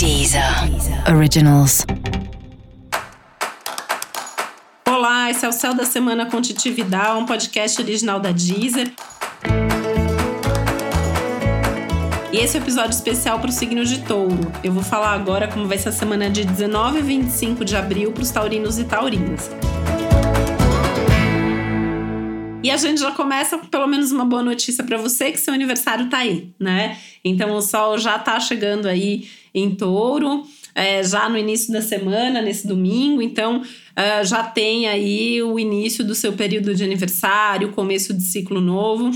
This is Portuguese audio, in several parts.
Deezer Originals. Olá, esse é o Céu da Semana com um podcast original da Deezer. E esse é o episódio especial para o signo de touro. Eu vou falar agora como vai ser a semana de 19 a 25 de abril para os taurinos e taurinas. E a gente já começa com pelo menos uma boa notícia para você que seu aniversário tá aí, né? Então o sol já tá chegando aí em touro. É, já no início da semana, nesse domingo, então uh, já tem aí o início do seu período de aniversário, começo de ciclo novo.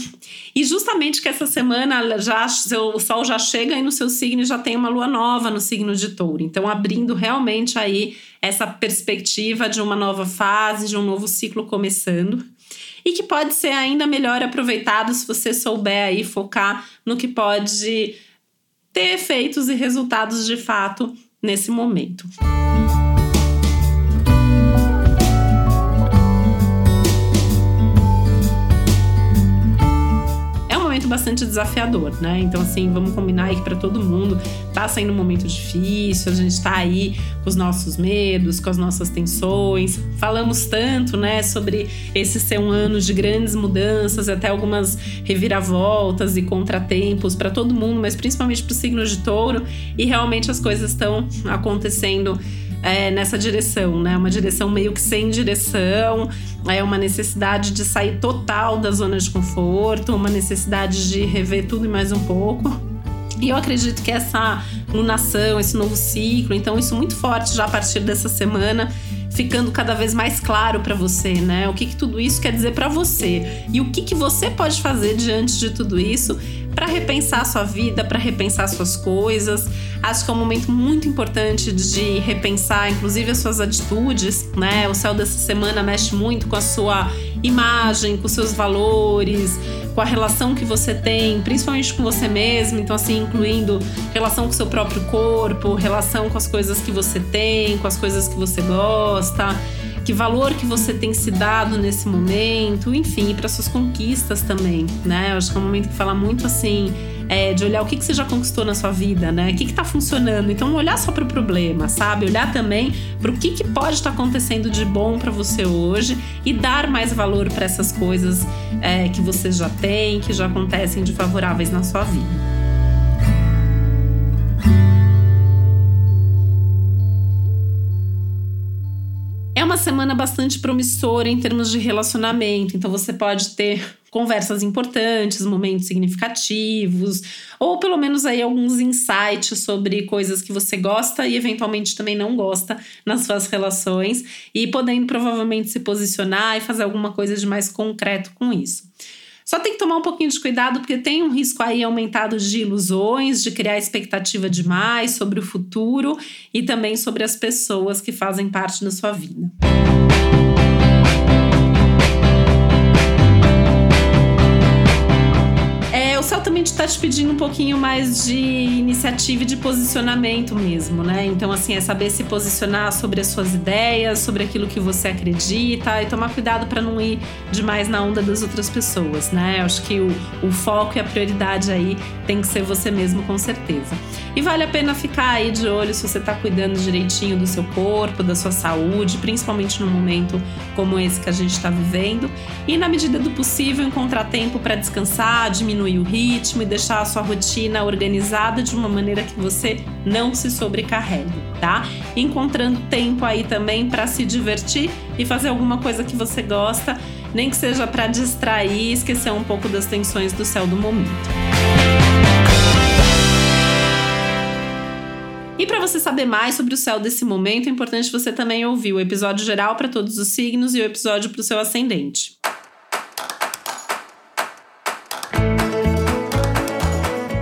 E justamente que essa semana já o Sol já chega aí no seu signo e já tem uma lua nova no signo de touro. Então, abrindo realmente aí essa perspectiva de uma nova fase, de um novo ciclo começando e que pode ser ainda melhor aproveitado se você souber aí focar no que pode ter efeitos e resultados de fato nesse momento. Momento bastante desafiador, né? Então, assim, vamos combinar aí que para todo mundo tá saindo um momento difícil, a gente tá aí com os nossos medos, com as nossas tensões. Falamos tanto, né, sobre esse ser um ano de grandes mudanças, até algumas reviravoltas e contratempos para todo mundo, mas principalmente para o signo de touro, e realmente as coisas estão acontecendo é, nessa direção, né? Uma direção meio que sem direção, é uma necessidade de sair total da zona de conforto, uma necessidade de rever tudo e mais um pouco. E eu acredito que essa lunação, esse novo ciclo, então isso muito forte já a partir dessa semana, ficando cada vez mais claro para você, né? O que, que tudo isso quer dizer para você e o que, que você pode fazer diante de tudo isso para repensar a sua vida, para repensar suas coisas. Acho que é um momento muito importante de repensar, inclusive, as suas atitudes, né? O céu dessa semana mexe muito com a sua imagem, com seus valores, com a relação que você tem, principalmente com você mesmo. Então, assim, incluindo relação com seu próprio corpo, relação com as coisas que você tem, com as coisas que você gosta que valor que você tem se dado nesse momento, enfim, e para suas conquistas também, né? Eu acho que é um momento que fala muito assim. É, de olhar o que, que você já conquistou na sua vida, né? O que está funcionando. Então, olhar só para o problema, sabe? Olhar também para o que, que pode estar tá acontecendo de bom para você hoje e dar mais valor para essas coisas é, que você já tem, que já acontecem de favoráveis na sua vida. Uma semana bastante promissora em termos de relacionamento, então você pode ter conversas importantes, momentos significativos, ou pelo menos aí alguns insights sobre coisas que você gosta e eventualmente também não gosta nas suas relações, e podendo provavelmente se posicionar e fazer alguma coisa de mais concreto com isso. Só tem que tomar um pouquinho de cuidado, porque tem um risco aí aumentado de ilusões, de criar expectativa demais sobre o futuro e também sobre as pessoas que fazem parte da sua vida. Pedindo um pouquinho mais de iniciativa e de posicionamento mesmo, né? Então, assim, é saber se posicionar sobre as suas ideias, sobre aquilo que você acredita e tomar cuidado para não ir demais na onda das outras pessoas, né? Eu acho que o, o foco e a prioridade aí tem que ser você mesmo, com certeza. E vale a pena ficar aí de olho se você está cuidando direitinho do seu corpo, da sua saúde, principalmente num momento como esse que a gente está vivendo. E, na medida do possível, encontrar tempo para descansar, diminuir o ritmo e deixar a sua rotina organizada de uma maneira que você não se sobrecarregue, tá? Encontrando tempo aí também para se divertir e fazer alguma coisa que você gosta, nem que seja para distrair esquecer um pouco das tensões do céu do momento. E para você saber mais sobre o céu desse momento, é importante você também ouvir o episódio geral para todos os signos e o episódio para o seu ascendente.